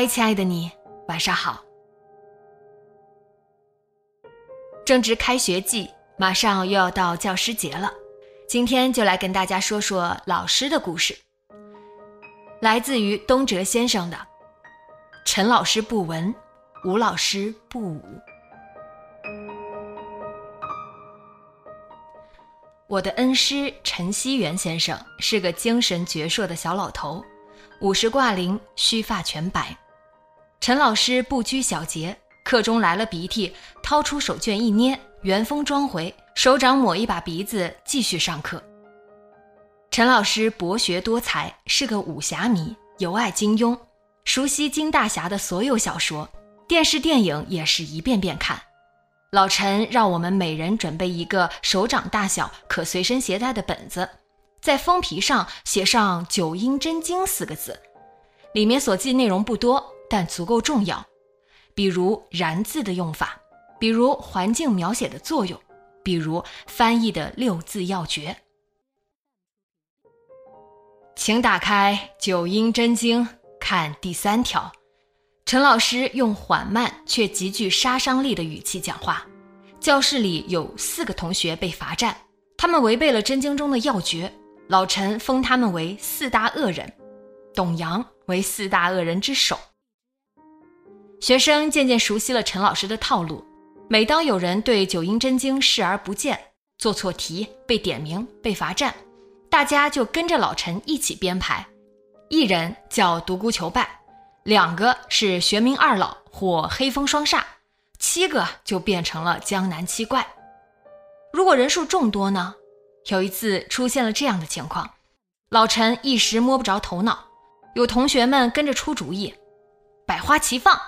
嗨，亲爱的你，晚上好。正值开学季，马上又要到教师节了，今天就来跟大家说说老师的故事。来自于东哲先生的“陈老师不文，吴老师不武”。我的恩师陈锡元先生是个精神矍铄的小老头。五十挂零，须发全白。陈老师不拘小节，课中来了鼻涕，掏出手绢一捏，原封装回，手掌抹一把鼻子，继续上课。陈老师博学多才，是个武侠迷，尤爱金庸，熟悉金大侠的所有小说，电视电影也是一遍遍看。老陈让我们每人准备一个手掌大小、可随身携带的本子。在封皮上写上“九阴真经”四个字，里面所记内容不多，但足够重要。比如“然”字的用法，比如环境描写的作用，比如翻译的六字要诀。请打开《九阴真经》，看第三条。陈老师用缓慢却极具杀伤力的语气讲话。教室里有四个同学被罚站，他们违背了真经中的要诀。老陈封他们为四大恶人，董阳为四大恶人之首。学生渐渐熟悉了陈老师的套路，每当有人对《九阴真经》视而不见，做错题被点名被罚站，大家就跟着老陈一起编排：一人叫独孤求败，两个是玄冥二老或黑风双煞，七个就变成了江南七怪。如果人数众多呢？有一次出现了这样的情况，老陈一时摸不着头脑，有同学们跟着出主意，百花齐放。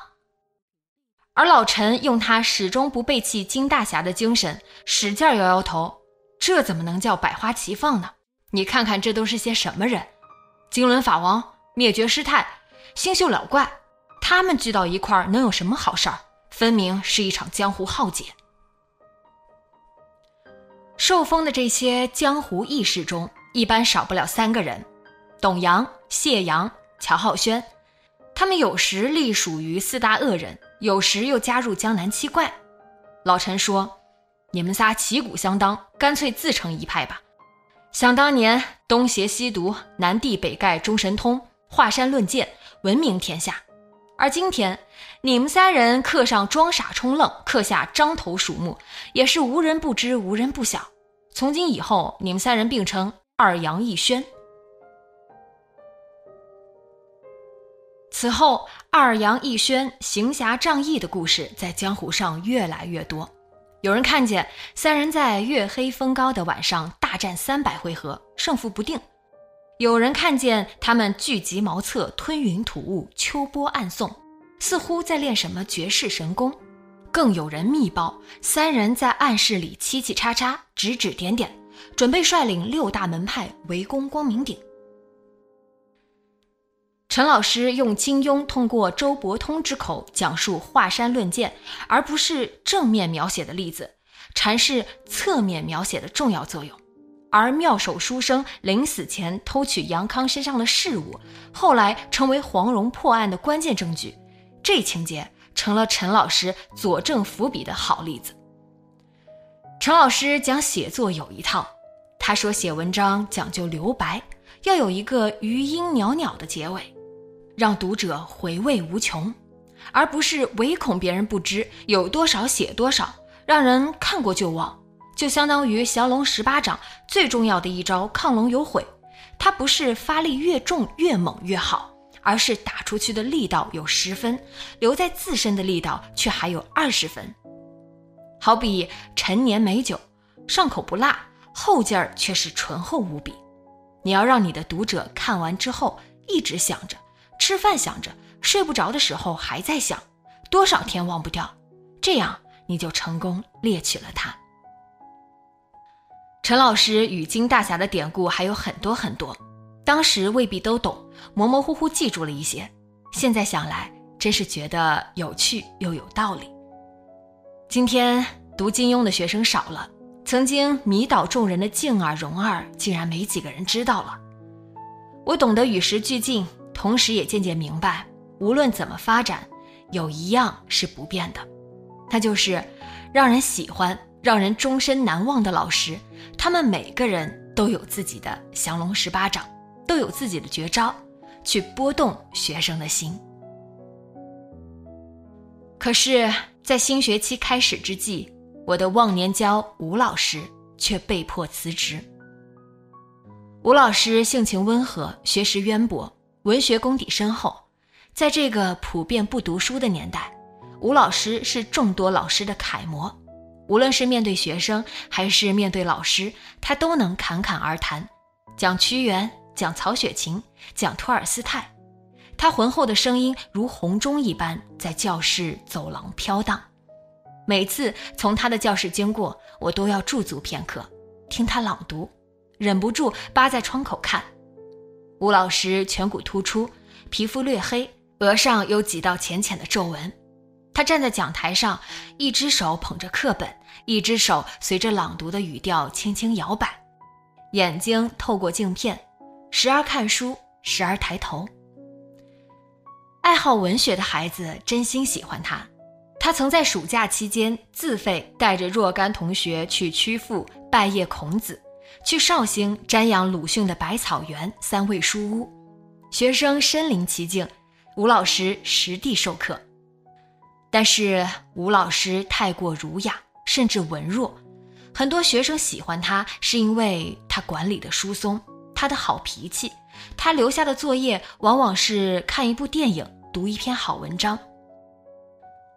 而老陈用他始终不背弃金大侠的精神，使劲摇摇头，这怎么能叫百花齐放呢？你看看这都是些什么人？金轮法王、灭绝师太、星宿老怪，他们聚到一块儿能有什么好事儿？分明是一场江湖浩劫。受封的这些江湖义士中，一般少不了三个人：董阳、谢阳、乔浩轩。他们有时隶属于四大恶人，有时又加入江南七怪。老陈说：“你们仨旗鼓相当，干脆自成一派吧。”想当年，东邪西毒，南帝北丐，中神通，华山论剑，闻名天下。而今天，你们三人课上装傻充愣，课下张头鼠目，也是无人不知，无人不晓。从今以后，你们三人并称二杨一轩。此后，二杨一轩行侠仗义的故事在江湖上越来越多。有人看见三人在月黑风高的晚上大战三百回合，胜负不定；有人看见他们聚集茅厕，吞云吐雾，秋波暗送，似乎在练什么绝世神功。更有人密报，三人在暗室里嘁嘁喳喳，指指点点，准备率领六大门派围攻光明顶。陈老师用金庸通过周伯通之口讲述华山论剑，而不是正面描写的例子，阐释侧面描写的重要作用。而妙手书生临死前偷取杨康身上的事物，后来成为黄蓉破案的关键证据，这情节。成了陈老师佐证伏笔的好例子。陈老师讲写作有一套，他说写文章讲究留白，要有一个余音袅袅的结尾，让读者回味无穷，而不是唯恐别人不知有多少写多少，让人看过就忘，就相当于降龙十八掌最重要的一招亢龙有悔。它不是发力越重越猛越好，而是打出去的力道有十分，留在自身的力道却还有二十分。好比陈年美酒，上口不辣，后劲儿却是醇厚无比。你要让你的读者看完之后一直想着，吃饭想着，睡不着的时候还在想，多少天忘不掉，这样你就成功猎取了它。陈老师与金大侠的典故还有很多很多，当时未必都懂，模模糊糊记住了一些，现在想来真是觉得有趣又有道理。今天读金庸的学生少了。曾经迷倒众人的静儿、蓉儿，竟然没几个人知道了。我懂得与时俱进，同时也渐渐明白，无论怎么发展，有一样是不变的，那就是让人喜欢、让人终身难忘的老师。他们每个人都有自己的降龙十八掌，都有自己的绝招，去拨动学生的心。可是，在新学期开始之际。我的忘年交吴老师却被迫辞职。吴老师性情温和，学识渊博，文学功底深厚。在这个普遍不读书的年代，吴老师是众多老师的楷模。无论是面对学生，还是面对老师，他都能侃侃而谈，讲屈原，讲曹雪芹，讲托尔斯泰。他浑厚的声音如洪钟一般，在教室走廊飘荡。每次从他的教室经过，我都要驻足片刻，听他朗读，忍不住扒在窗口看。吴老师颧骨突出，皮肤略黑，额上有几道浅浅的皱纹。他站在讲台上，一只手捧着课本，一只手随着朗读的语调轻轻摇摆，眼睛透过镜片，时而看书，时而抬头。爱好文学的孩子真心喜欢他。他曾在暑假期间自费带着若干同学去曲阜拜谒孔子，去绍兴瞻仰鲁迅的百草园三味书屋，学生身临其境，吴老师实地授课。但是吴老师太过儒雅，甚至文弱，很多学生喜欢他是因为他管理的疏松，他的好脾气，他留下的作业往往是看一部电影，读一篇好文章。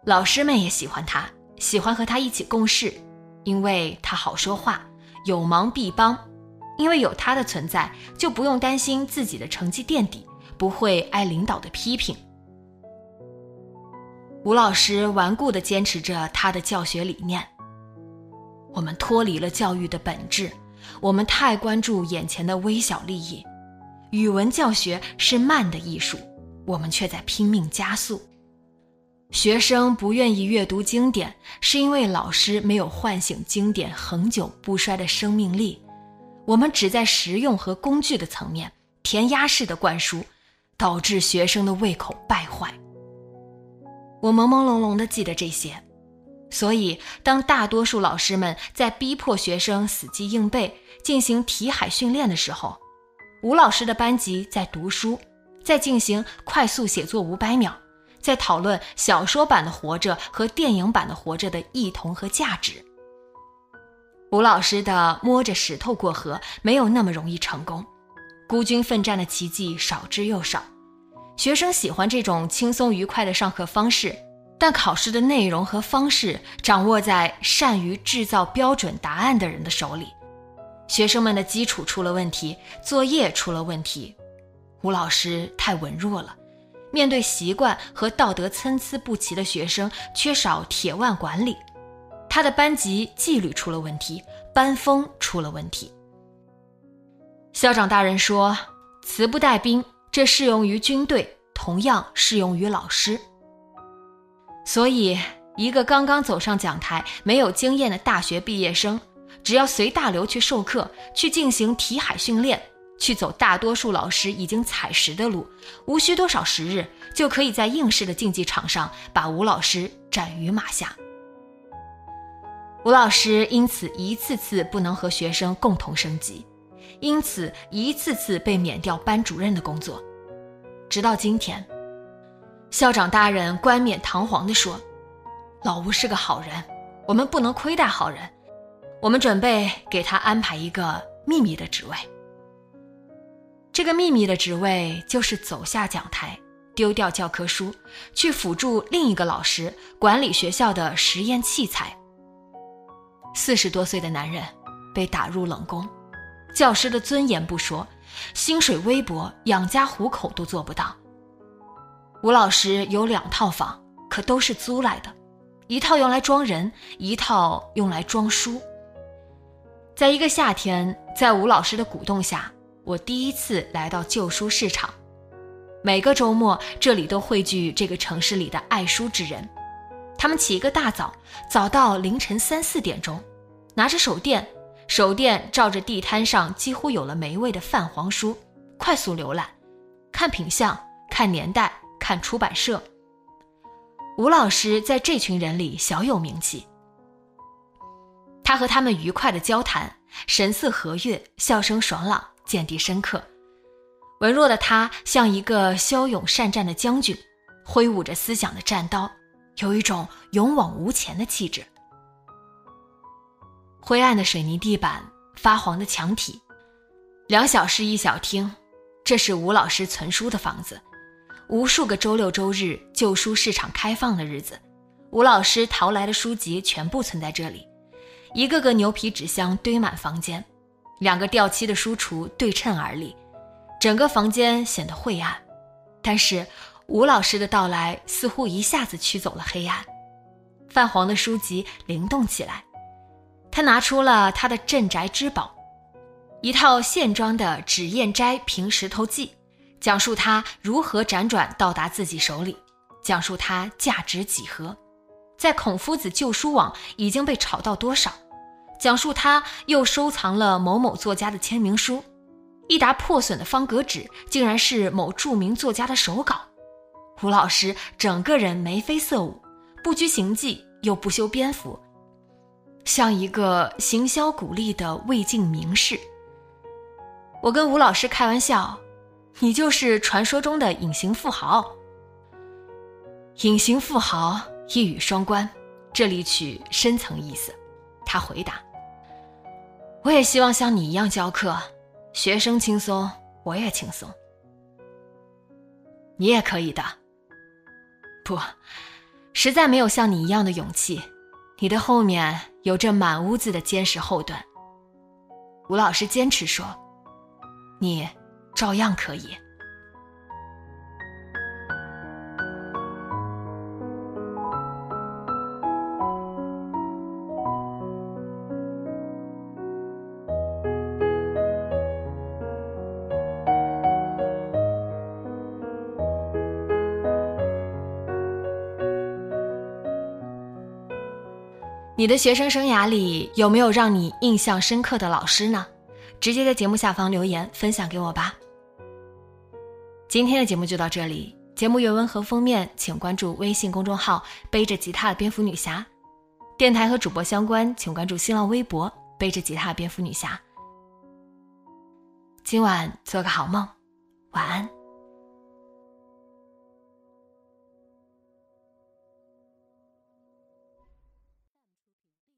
老师们也喜欢他，喜欢和他一起共事，因为他好说话，有忙必帮。因为有他的存在，就不用担心自己的成绩垫底，不会挨领导的批评。吴老师顽固地坚持着他的教学理念。我们脱离了教育的本质，我们太关注眼前的微小利益。语文教学是慢的艺术，我们却在拼命加速。学生不愿意阅读经典，是因为老师没有唤醒经典恒久不衰的生命力。我们只在实用和工具的层面填鸭式的灌输，导致学生的胃口败坏。我朦朦胧胧地记得这些，所以当大多数老师们在逼迫学生死记硬背、进行题海训练的时候，吴老师的班级在读书，在进行快速写作五百秒。在讨论小说版的《活着》和电影版的《活着》的异同和价值。吴老师的摸着石头过河没有那么容易成功，孤军奋战的奇迹少之又少。学生喜欢这种轻松愉快的上课方式，但考试的内容和方式掌握在善于制造标准答案的人的手里。学生们的基础出了问题，作业出了问题，吴老师太文弱了。面对习惯和道德参差不齐的学生，缺少铁腕管理，他的班级纪律出了问题，班风出了问题。校长大人说：“词不带兵，这适用于军队，同样适用于老师。”所以，一个刚刚走上讲台、没有经验的大学毕业生，只要随大流去授课，去进行题海训练。去走大多数老师已经踩实的路，无需多少时日，就可以在应试的竞技场上把吴老师斩于马下。吴老师因此一次次不能和学生共同升级，因此一次次被免掉班主任的工作。直到今天，校长大人冠冕堂皇地说：“老吴是个好人，我们不能亏待好人。我们准备给他安排一个秘密的职位。这个秘密的职位就是走下讲台，丢掉教科书，去辅助另一个老师管理学校的实验器材。四十多岁的男人被打入冷宫，教师的尊严不说，薪水微薄，养家糊口都做不到。吴老师有两套房，可都是租来的，一套用来装人，一套用来装书。在一个夏天，在吴老师的鼓动下，我第一次来到旧书市场。每个周末，这里都汇聚这个城市里的爱书之人。他们起一个大早，早到凌晨三四点钟，拿着手电，手电照着地摊上几乎有了霉味的泛黄书，快速浏览，看品相，看年代，看出版社。吴老师在这群人里小有名气。他和他们愉快的交谈，神色和悦，笑声爽朗，见地深刻。文弱的他像一个骁勇善战的将军，挥舞着思想的战刀。有一种勇往无前的气质。灰暗的水泥地板，发黄的墙体，两小室一小厅，这是吴老师存书的房子。无数个周六周日，旧书市场开放的日子，吴老师淘来的书籍全部存在这里。一个个牛皮纸箱堆满房间，两个掉漆的书橱对称而立，整个房间显得晦暗。但是。吴老师的到来似乎一下子驱走了黑暗，泛黄的书籍灵动起来。他拿出了他的镇宅之宝，一套线装的《纸砚斋平石头记》，讲述他如何辗转到达自己手里，讲述他价值几何，在孔夫子旧书网已经被炒到多少，讲述他又收藏了某某作家的签名书，一沓破损的方格纸竟然是某著名作家的手稿。吴老师整个人眉飞色舞，不拘形迹又不修边幅，像一个行销鼓励的魏晋名士。我跟吴老师开玩笑：“你就是传说中的隐形富豪。”隐形富豪一语双关，这里取深层意思。他回答：“我也希望像你一样教课，学生轻松，我也轻松。你也可以的。”不，实在没有像你一样的勇气。你的后面有着满屋子的坚实后盾。吴老师坚持说：“你照样可以。”你的学生生涯里有没有让你印象深刻的老师呢？直接在节目下方留言分享给我吧。今天的节目就到这里，节目原文和封面请关注微信公众号“背着吉他的蝙蝠女侠”，电台和主播相关请关注新浪微博“背着吉他的蝙蝠女侠”。今晚做个好梦，晚安。